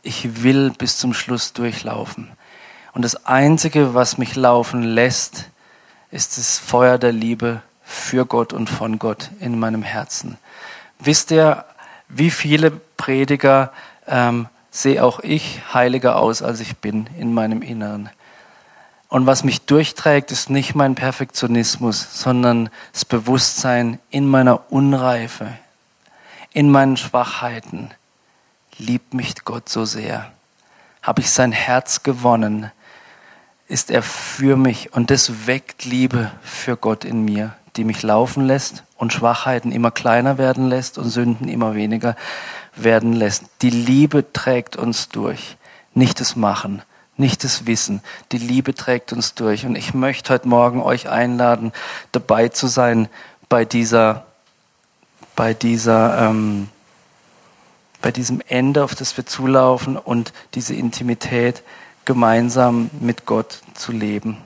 Ich will bis zum Schluss durchlaufen. Und das Einzige, was mich laufen lässt, ist das Feuer der Liebe für Gott und von Gott in meinem Herzen. Wisst ihr, wie viele Prediger ähm, sehe auch ich heiliger aus, als ich bin in meinem Inneren? Und was mich durchträgt, ist nicht mein Perfektionismus, sondern das Bewusstsein in meiner Unreife, in meinen Schwachheiten. Liebt mich Gott so sehr? Habe ich sein Herz gewonnen? Ist er für mich? Und das weckt Liebe für Gott in mir, die mich laufen lässt und Schwachheiten immer kleiner werden lässt und Sünden immer weniger werden lässt. Die Liebe trägt uns durch, nicht das Machen nicht das Wissen. Die Liebe trägt uns durch. Und ich möchte heute Morgen euch einladen, dabei zu sein bei dieser, bei dieser, ähm, bei diesem Ende, auf das wir zulaufen und diese Intimität gemeinsam mit Gott zu leben.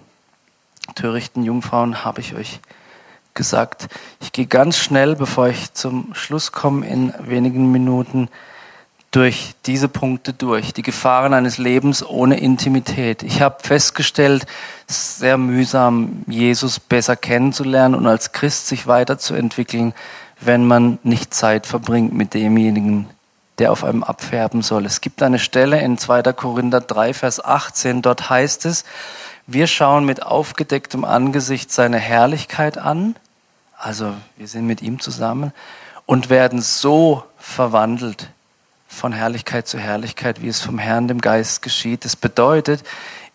Törichten Jungfrauen habe ich euch gesagt. Ich gehe ganz schnell, bevor ich zum Schluss komme, in wenigen Minuten durch diese Punkte durch, die Gefahren eines Lebens ohne Intimität. Ich habe festgestellt, sehr mühsam, Jesus besser kennenzulernen und als Christ sich weiterzuentwickeln, wenn man nicht Zeit verbringt mit demjenigen, der auf einem abfärben soll. Es gibt eine Stelle in 2. Korinther 3, Vers 18, dort heißt es, wir schauen mit aufgedecktem Angesicht seine Herrlichkeit an, also wir sind mit ihm zusammen, und werden so verwandelt von Herrlichkeit zu Herrlichkeit, wie es vom Herrn, dem Geist geschieht. Das bedeutet,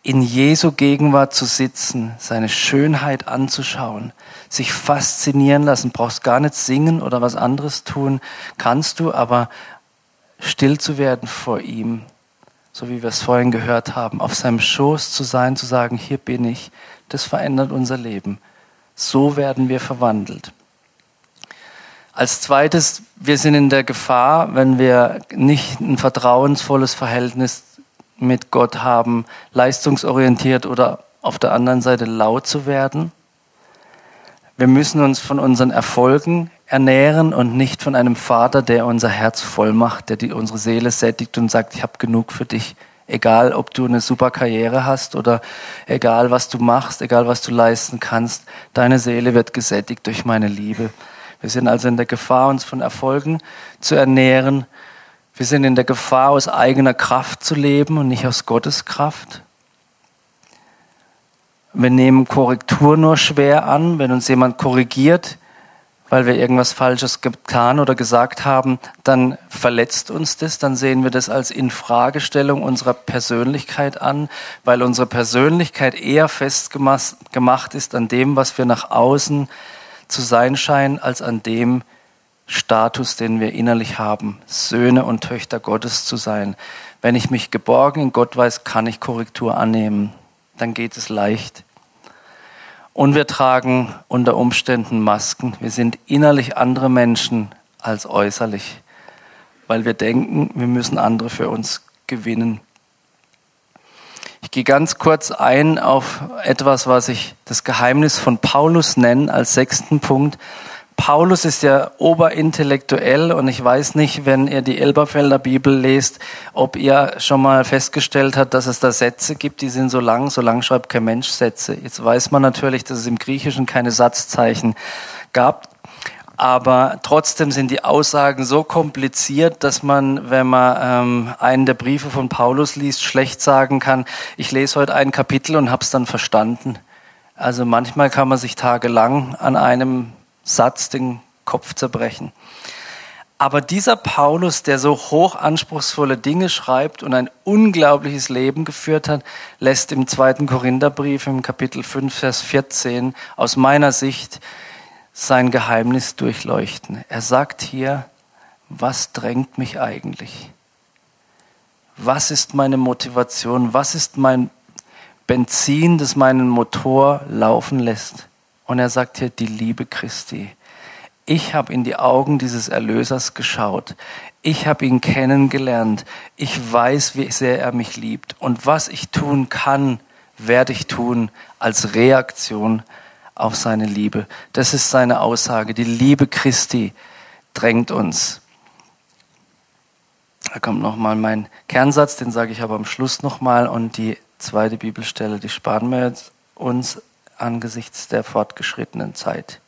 in Jesu Gegenwart zu sitzen, seine Schönheit anzuschauen, sich faszinieren lassen, brauchst gar nicht singen oder was anderes tun, kannst du, aber still zu werden vor ihm, so wie wir es vorhin gehört haben, auf seinem Schoß zu sein, zu sagen, hier bin ich, das verändert unser Leben. So werden wir verwandelt. Als zweites, wir sind in der Gefahr, wenn wir nicht ein vertrauensvolles Verhältnis mit Gott haben, leistungsorientiert oder auf der anderen Seite laut zu werden. Wir müssen uns von unseren Erfolgen ernähren und nicht von einem Vater, der unser Herz voll macht, der die, unsere Seele sättigt und sagt, ich habe genug für dich. Egal, ob du eine super Karriere hast oder egal, was du machst, egal, was du leisten kannst, deine Seele wird gesättigt durch meine Liebe. Wir sind also in der Gefahr, uns von Erfolgen zu ernähren. Wir sind in der Gefahr, aus eigener Kraft zu leben und nicht aus Gottes Kraft. Wir nehmen Korrektur nur schwer an, wenn uns jemand korrigiert, weil wir irgendwas Falsches getan oder gesagt haben, dann verletzt uns das, dann sehen wir das als Infragestellung unserer Persönlichkeit an, weil unsere Persönlichkeit eher festgemacht ist an dem, was wir nach außen zu sein scheinen, als an dem Status, den wir innerlich haben, Söhne und Töchter Gottes zu sein. Wenn ich mich geborgen in Gott weiß, kann ich Korrektur annehmen. Dann geht es leicht. Und wir tragen unter Umständen Masken. Wir sind innerlich andere Menschen als äußerlich, weil wir denken, wir müssen andere für uns gewinnen. Ich gehe ganz kurz ein auf etwas, was ich das Geheimnis von Paulus nenne als sechsten Punkt. Paulus ist ja oberintellektuell und ich weiß nicht, wenn ihr die Elberfelder Bibel lest, ob ihr schon mal festgestellt habt, dass es da Sätze gibt, die sind so lang, so lang schreibt kein Mensch Sätze. Jetzt weiß man natürlich, dass es im Griechischen keine Satzzeichen gab, aber trotzdem sind die Aussagen so kompliziert, dass man, wenn man ähm, einen der Briefe von Paulus liest, schlecht sagen kann, ich lese heute ein Kapitel und habe es dann verstanden. Also manchmal kann man sich tagelang an einem Satz den Kopf zerbrechen. Aber dieser Paulus, der so hoch anspruchsvolle Dinge schreibt und ein unglaubliches Leben geführt hat, lässt im zweiten Korintherbrief im Kapitel 5, Vers 14 aus meiner Sicht sein Geheimnis durchleuchten. Er sagt hier, was drängt mich eigentlich? Was ist meine Motivation? Was ist mein Benzin, das meinen Motor laufen lässt? Und er sagt hier, die Liebe Christi. Ich habe in die Augen dieses Erlösers geschaut. Ich habe ihn kennengelernt. Ich weiß, wie sehr er mich liebt. Und was ich tun kann, werde ich tun als Reaktion auf seine Liebe. Das ist seine Aussage. Die Liebe Christi drängt uns. Da kommt nochmal mein Kernsatz, den sage ich aber am Schluss nochmal. Und die zweite Bibelstelle, die sparen wir jetzt uns angesichts der fortgeschrittenen Zeit.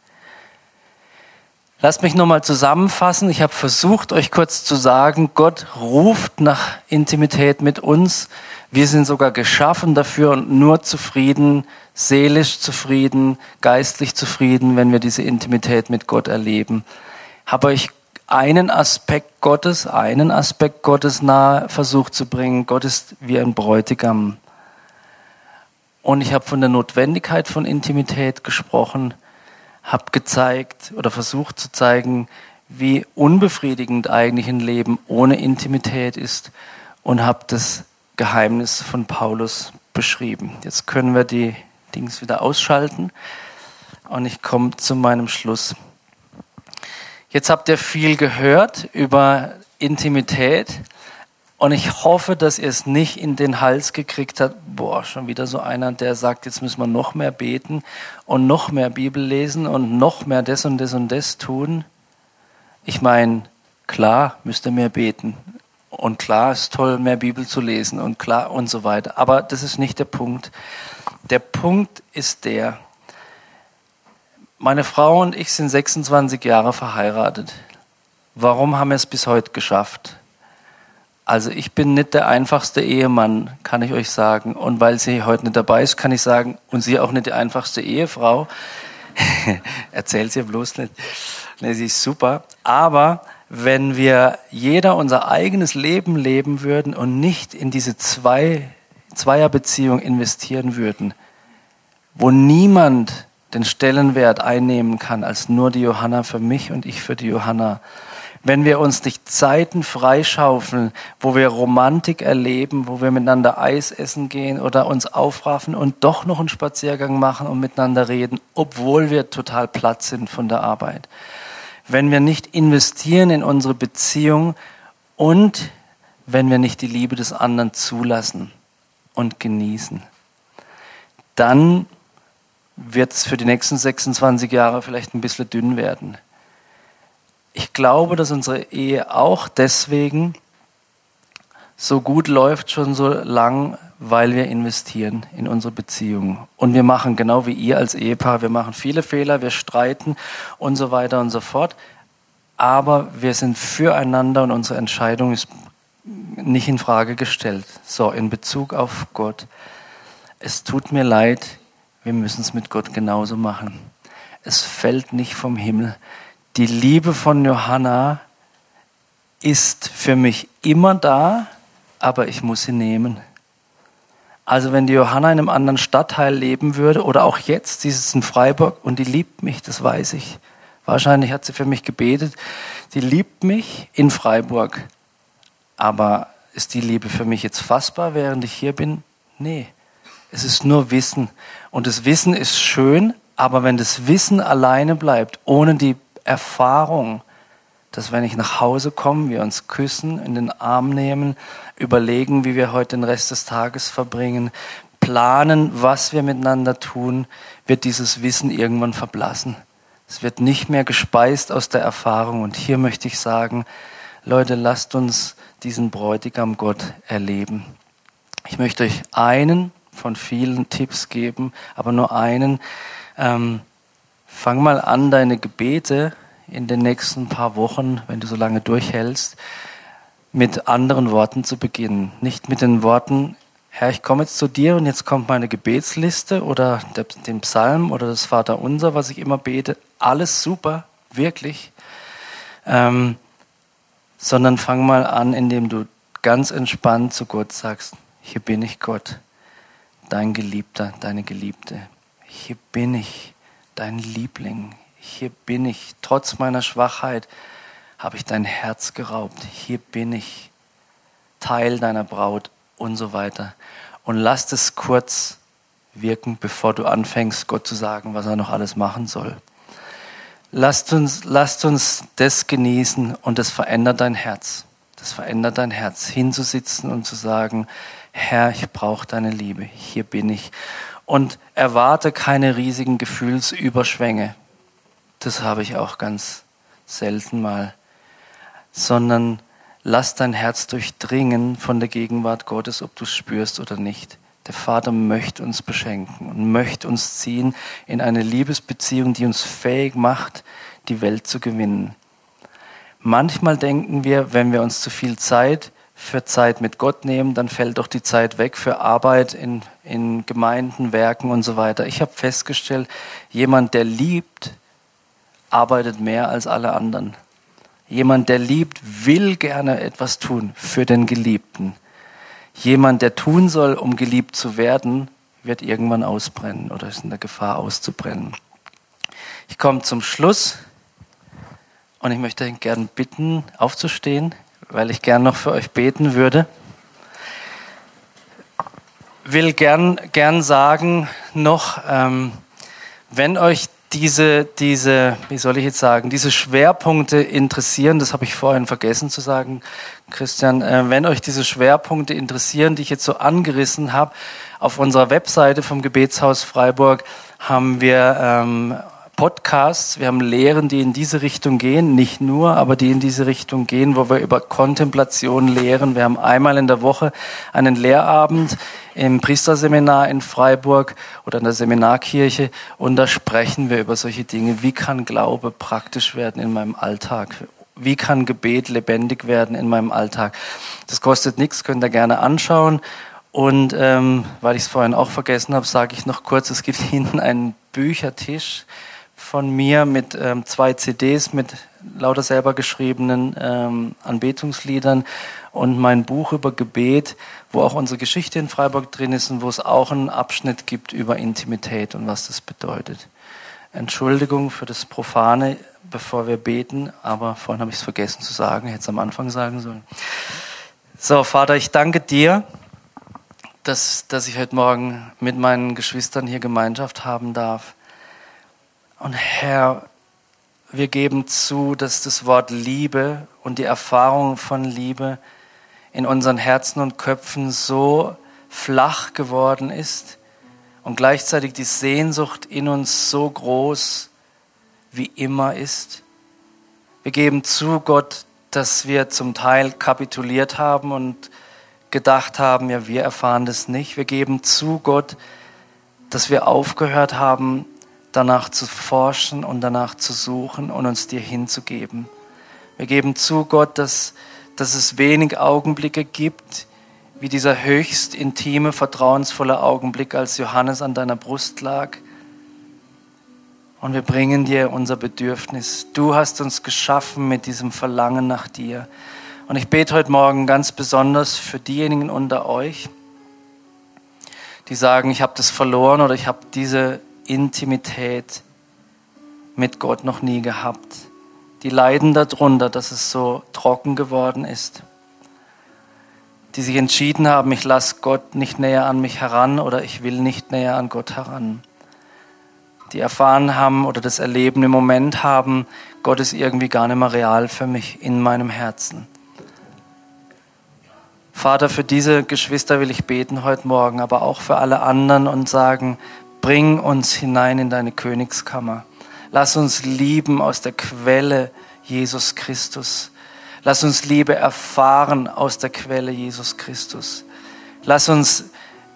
Lasst mich nochmal zusammenfassen. Ich habe versucht, euch kurz zu sagen, Gott ruft nach Intimität mit uns. Wir sind sogar geschaffen dafür und nur zufrieden, seelisch zufrieden, geistlich zufrieden, wenn wir diese Intimität mit Gott erleben. Habe euch einen Aspekt Gottes, einen Aspekt Gottes nahe versucht zu bringen. Gott ist wie ein Bräutigam. Und ich habe von der Notwendigkeit von Intimität gesprochen, habe gezeigt oder versucht zu zeigen, wie unbefriedigend eigentlich ein Leben ohne Intimität ist und habe das Geheimnis von Paulus beschrieben. Jetzt können wir die Dings wieder ausschalten und ich komme zu meinem Schluss. Jetzt habt ihr viel gehört über Intimität. Und ich hoffe, dass ihr es nicht in den Hals gekriegt habt, boah, schon wieder so einer, der sagt, jetzt müssen wir noch mehr beten und noch mehr Bibel lesen und noch mehr das und das und das tun. Ich meine, klar müsst ihr mehr beten Und klar ist toll, mehr Bibel zu lesen und klar und so weiter. Aber das ist nicht der Punkt. Der Punkt ist der, meine Frau und ich sind 26 Jahre verheiratet. Warum haben wir es bis heute geschafft? Also ich bin nicht der einfachste Ehemann, kann ich euch sagen. Und weil sie heute nicht dabei ist, kann ich sagen, und sie auch nicht die einfachste Ehefrau. (laughs) Erzählt sie bloß nicht. Nee, sie ist super. Aber wenn wir jeder unser eigenes Leben leben würden und nicht in diese zwei, Zweierbeziehung investieren würden, wo niemand den Stellenwert einnehmen kann als nur die Johanna für mich und ich für die Johanna. Wenn wir uns nicht Zeiten freischaufeln, wo wir Romantik erleben, wo wir miteinander Eis essen gehen oder uns aufraffen und doch noch einen Spaziergang machen und miteinander reden, obwohl wir total platt sind von der Arbeit wenn wir nicht investieren in unsere Beziehung und wenn wir nicht die Liebe des anderen zulassen und genießen, dann wird es für die nächsten 26 Jahre vielleicht ein bisschen dünn werden. Ich glaube, dass unsere Ehe auch deswegen so gut läuft schon so lang, weil wir investieren in unsere Beziehung. Und wir machen genau wie ihr als Ehepaar, wir machen viele Fehler, wir streiten und so weiter und so fort. Aber wir sind füreinander und unsere Entscheidung ist nicht in Frage gestellt. So, in Bezug auf Gott. Es tut mir leid, wir müssen es mit Gott genauso machen. Es fällt nicht vom Himmel. Die Liebe von Johanna ist für mich immer da, aber ich muss sie nehmen. Also wenn die Johanna in einem anderen Stadtteil leben würde oder auch jetzt, sie ist in Freiburg und die liebt mich, das weiß ich. Wahrscheinlich hat sie für mich gebetet. Sie liebt mich in Freiburg. Aber ist die Liebe für mich jetzt fassbar, während ich hier bin? Nee. Es ist nur Wissen. Und das Wissen ist schön, aber wenn das Wissen alleine bleibt, ohne die Erfahrung, dass wenn ich nach Hause komme, wir uns küssen, in den Arm nehmen, überlegen, wie wir heute den Rest des Tages verbringen, planen, was wir miteinander tun, wird dieses Wissen irgendwann verblassen. Es wird nicht mehr gespeist aus der Erfahrung. Und hier möchte ich sagen, Leute, lasst uns diesen Bräutigam Gott erleben. Ich möchte euch einen von vielen Tipps geben, aber nur einen. Ähm, fang mal an, deine Gebete in den nächsten paar Wochen, wenn du so lange durchhältst, mit anderen Worten zu beginnen. Nicht mit den Worten, Herr, ich komme jetzt zu dir und jetzt kommt meine Gebetsliste oder der, den Psalm oder das Vaterunser, was ich immer bete. Alles super, wirklich. Ähm, sondern fang mal an, indem du ganz entspannt zu Gott sagst, hier bin ich Gott, dein Geliebter, deine Geliebte. Hier bin ich, dein Liebling. Hier bin ich, trotz meiner Schwachheit habe ich dein Herz geraubt. Hier bin ich Teil deiner Braut und so weiter. Und lass es kurz wirken, bevor du anfängst, Gott zu sagen, was er noch alles machen soll. Lasst uns, lasst uns das genießen und das verändert dein Herz. Das verändert dein Herz, hinzusitzen und zu sagen, Herr, ich brauche deine Liebe, hier bin ich. Und erwarte keine riesigen Gefühlsüberschwänge. Das habe ich auch ganz selten mal sondern lass dein Herz durchdringen von der Gegenwart Gottes, ob du es spürst oder nicht. Der Vater möchte uns beschenken und möchte uns ziehen in eine Liebesbeziehung, die uns fähig macht, die Welt zu gewinnen. Manchmal denken wir, wenn wir uns zu viel Zeit für Zeit mit Gott nehmen, dann fällt doch die Zeit weg für Arbeit in, in Gemeinden, Werken und so weiter. Ich habe festgestellt, jemand, der liebt, arbeitet mehr als alle anderen. Jemand, der liebt, will gerne etwas tun für den Geliebten. Jemand, der tun soll, um geliebt zu werden, wird irgendwann ausbrennen oder ist in der Gefahr auszubrennen. Ich komme zum Schluss und ich möchte gern bitten, aufzustehen, weil ich gern noch für euch beten würde. Will gern, gern sagen noch, ähm, wenn euch diese, diese, wie soll ich jetzt sagen, diese Schwerpunkte interessieren, das habe ich vorhin vergessen zu sagen, Christian, äh, wenn euch diese Schwerpunkte interessieren, die ich jetzt so angerissen habe, auf unserer Webseite vom Gebetshaus Freiburg haben wir ähm, Podcasts, wir haben Lehren, die in diese Richtung gehen, nicht nur, aber die in diese Richtung gehen, wo wir über Kontemplation lehren. Wir haben einmal in der Woche einen Lehrabend im Priesterseminar in Freiburg oder in der Seminarkirche und da sprechen wir über solche Dinge. Wie kann Glaube praktisch werden in meinem Alltag? Wie kann Gebet lebendig werden in meinem Alltag? Das kostet nichts, könnt ihr gerne anschauen. Und ähm, weil ich es vorhin auch vergessen habe, sage ich noch kurz, es gibt (laughs) hinten einen Büchertisch von mir mit ähm, zwei CDs mit lauter selber geschriebenen ähm, Anbetungsliedern und mein Buch über Gebet, wo auch unsere Geschichte in Freiburg drin ist und wo es auch einen Abschnitt gibt über Intimität und was das bedeutet. Entschuldigung für das Profane, bevor wir beten, aber vorhin habe ich es vergessen zu sagen, hätte es am Anfang sagen sollen. So, Vater, ich danke dir, dass, dass ich heute Morgen mit meinen Geschwistern hier Gemeinschaft haben darf. Und Herr, wir geben zu, dass das Wort Liebe und die Erfahrung von Liebe in unseren Herzen und Köpfen so flach geworden ist und gleichzeitig die Sehnsucht in uns so groß wie immer ist. Wir geben zu, Gott, dass wir zum Teil kapituliert haben und gedacht haben, ja, wir erfahren das nicht. Wir geben zu, Gott, dass wir aufgehört haben, danach zu forschen und danach zu suchen und uns dir hinzugeben. Wir geben zu, Gott, dass, dass es wenig Augenblicke gibt, wie dieser höchst intime, vertrauensvolle Augenblick, als Johannes an deiner Brust lag. Und wir bringen dir unser Bedürfnis. Du hast uns geschaffen mit diesem Verlangen nach dir. Und ich bete heute Morgen ganz besonders für diejenigen unter euch, die sagen, ich habe das verloren oder ich habe diese Intimität mit Gott noch nie gehabt. Die leiden darunter, dass es so trocken geworden ist. Die sich entschieden haben, ich lasse Gott nicht näher an mich heran oder ich will nicht näher an Gott heran. Die erfahren haben oder das Erleben im Moment haben, Gott ist irgendwie gar nicht mehr real für mich in meinem Herzen. Vater, für diese Geschwister will ich beten heute Morgen, aber auch für alle anderen und sagen, Bring uns hinein in deine Königskammer. Lass uns lieben aus der Quelle Jesus Christus. Lass uns Liebe erfahren aus der Quelle Jesus Christus. Lass uns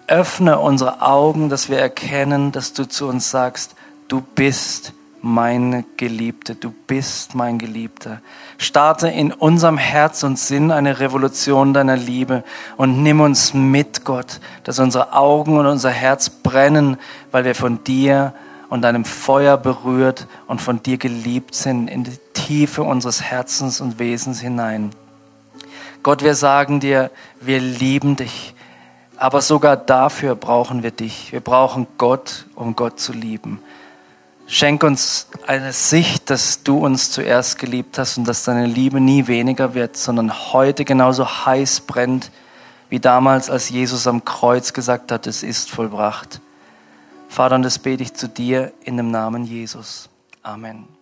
öffne unsere Augen, dass wir erkennen, dass du zu uns sagst, du bist meine Geliebte, du bist mein Geliebter. Starte in unserem Herz und Sinn eine Revolution deiner Liebe und nimm uns mit, Gott, dass unsere Augen und unser Herz brennen, weil wir von dir und deinem Feuer berührt und von dir geliebt sind in die Tiefe unseres Herzens und Wesens hinein. Gott, wir sagen dir, wir lieben dich, aber sogar dafür brauchen wir dich. Wir brauchen Gott, um Gott zu lieben. Schenk uns eine Sicht, dass du uns zuerst geliebt hast und dass deine Liebe nie weniger wird, sondern heute genauso heiß brennt wie damals, als Jesus am Kreuz gesagt hat, es ist vollbracht. Vater, und das bete ich zu dir in dem Namen Jesus. Amen.